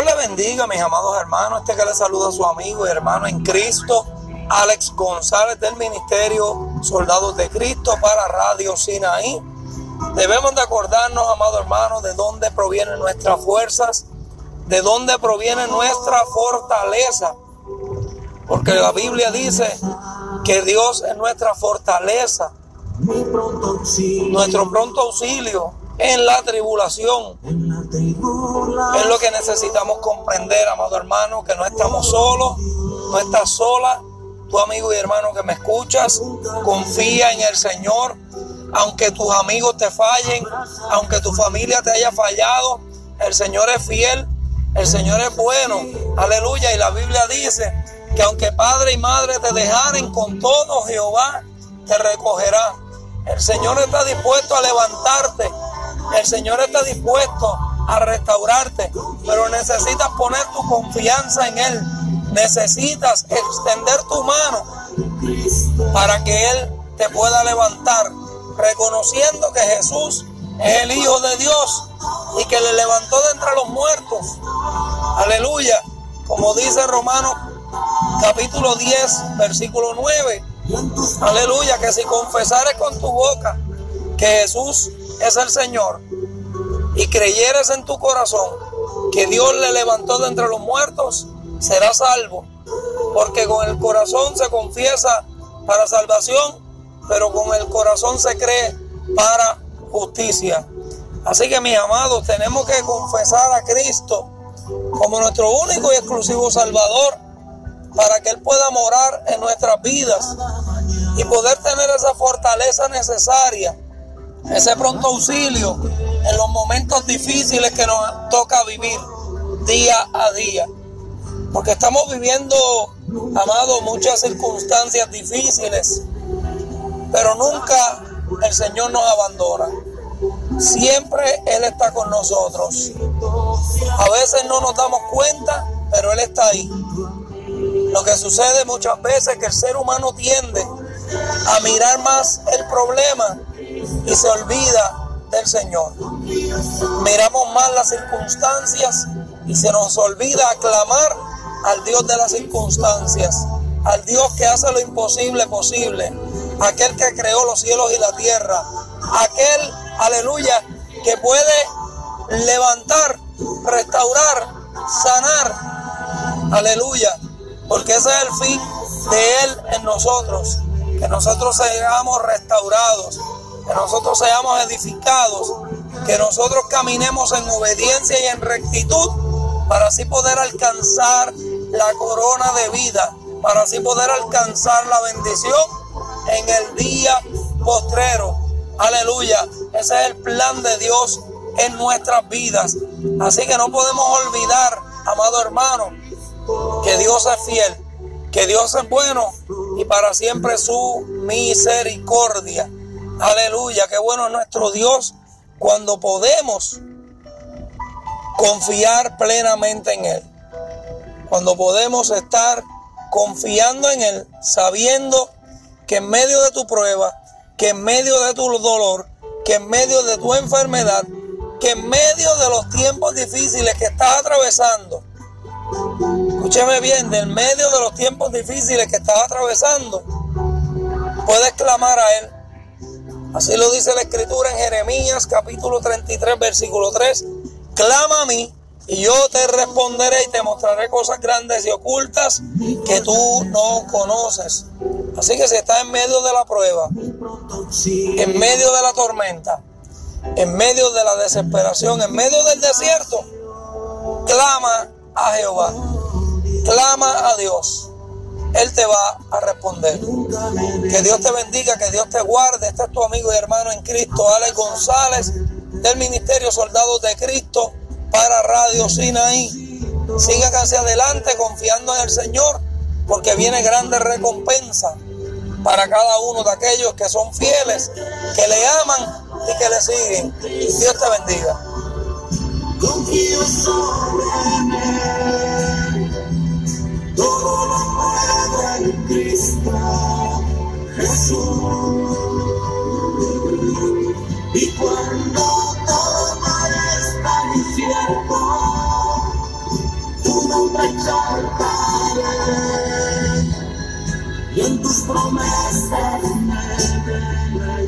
Dios le bendiga, mis amados hermanos. Este que le saluda a su amigo y hermano en Cristo, Alex González del Ministerio Soldados de Cristo para Radio Sinaí. Debemos de acordarnos, amados hermanos, de dónde provienen nuestras fuerzas, de dónde proviene nuestra fortaleza. Porque la Biblia dice que Dios es nuestra fortaleza, nuestro pronto auxilio en la tribulación. Es lo que necesitamos comprender, amado hermano, que no estamos solos, no estás sola. Tu amigo y hermano que me escuchas, confía en el Señor. Aunque tus amigos te fallen, aunque tu familia te haya fallado, el Señor es fiel, el Señor es bueno. Aleluya. Y la Biblia dice que aunque padre y madre te dejaren con todo, Jehová te recogerá. El Señor está dispuesto a levantarte el Señor está dispuesto a restaurarte, pero necesitas poner tu confianza en Él. Necesitas extender tu mano para que Él te pueda levantar, reconociendo que Jesús es el Hijo de Dios y que le levantó de entre los muertos. Aleluya. Como dice Romanos capítulo 10, versículo 9. Aleluya, que si confesares con tu boca que Jesús es el Señor y creyeres en tu corazón que Dios le levantó de entre los muertos, serás salvo. Porque con el corazón se confiesa para salvación, pero con el corazón se cree para justicia. Así que mis amados, tenemos que confesar a Cristo como nuestro único y exclusivo Salvador para que Él pueda morar en nuestras vidas y poder tener esa fortaleza necesaria ese pronto auxilio en los momentos difíciles que nos toca vivir día a día. Porque estamos viviendo, amado, muchas circunstancias difíciles, pero nunca el Señor nos abandona. Siempre Él está con nosotros. A veces no nos damos cuenta, pero Él está ahí. Lo que sucede muchas veces es que el ser humano tiende a mirar más el problema y se olvida del Señor. Miramos más las circunstancias y se nos olvida aclamar al Dios de las circunstancias, al Dios que hace lo imposible posible, aquel que creó los cielos y la tierra, aquel, aleluya, que puede levantar, restaurar, sanar, aleluya, porque ese es el fin de Él en nosotros, que nosotros seamos restaurados, que nosotros seamos edificados, que nosotros caminemos en obediencia y en rectitud para así poder alcanzar la corona de vida, para así poder alcanzar la bendición en el día postrero. Aleluya. Ese es el plan de Dios en nuestras vidas. Así que no podemos olvidar, amado hermano, que Dios es fiel, que Dios es bueno y para siempre su misericordia. Aleluya, qué bueno es nuestro Dios cuando podemos confiar plenamente en Él. Cuando podemos estar confiando en Él, sabiendo que en medio de tu prueba, que en medio de tu dolor, que en medio de tu enfermedad, que en medio de los tiempos difíciles que estás atravesando, escúcheme bien, del medio de los tiempos difíciles que estás atravesando, puedes clamar a Él Así lo dice la escritura en Jeremías capítulo 33 versículo 3. Clama a mí y yo te responderé y te mostraré cosas grandes y ocultas que tú no conoces. Así que si estás en medio de la prueba, en medio de la tormenta, en medio de la desesperación, en medio del desierto, clama a Jehová, clama a Dios. Él te va a responder. Que Dios te bendiga, que Dios te guarde. Este es tu amigo y hermano en Cristo, Alex González, del Ministerio Soldados de Cristo para Radio Sinaí. Siga hacia adelante confiando en el Señor, porque viene grande recompensa para cada uno de aquellos que son fieles, que le aman y que le siguen. Dios te bendiga. Cristo Jesús. Y cuando todo parezca incierto, siempre exaltaré y en tus promesas me deleitaré.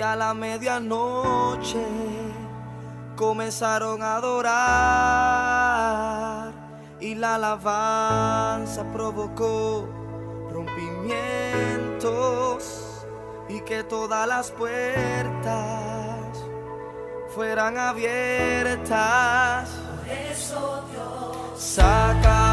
Y a la medianoche comenzaron a adorar y la alabanza provocó rompimientos y que todas las puertas fueran abiertas. Saca